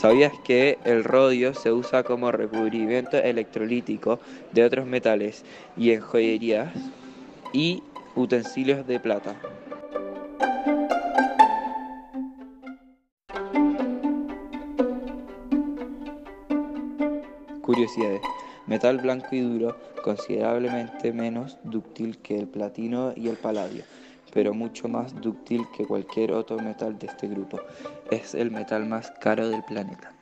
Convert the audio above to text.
¿Sabías que el rodio se usa como recubrimiento electrolítico de otros metales y en joyerías y utensilios de plata? Curiosidades. Metal blanco y duro, considerablemente menos dúctil que el platino y el paladio, pero mucho más dúctil que cualquier otro metal de este grupo. Es el metal más caro del planeta.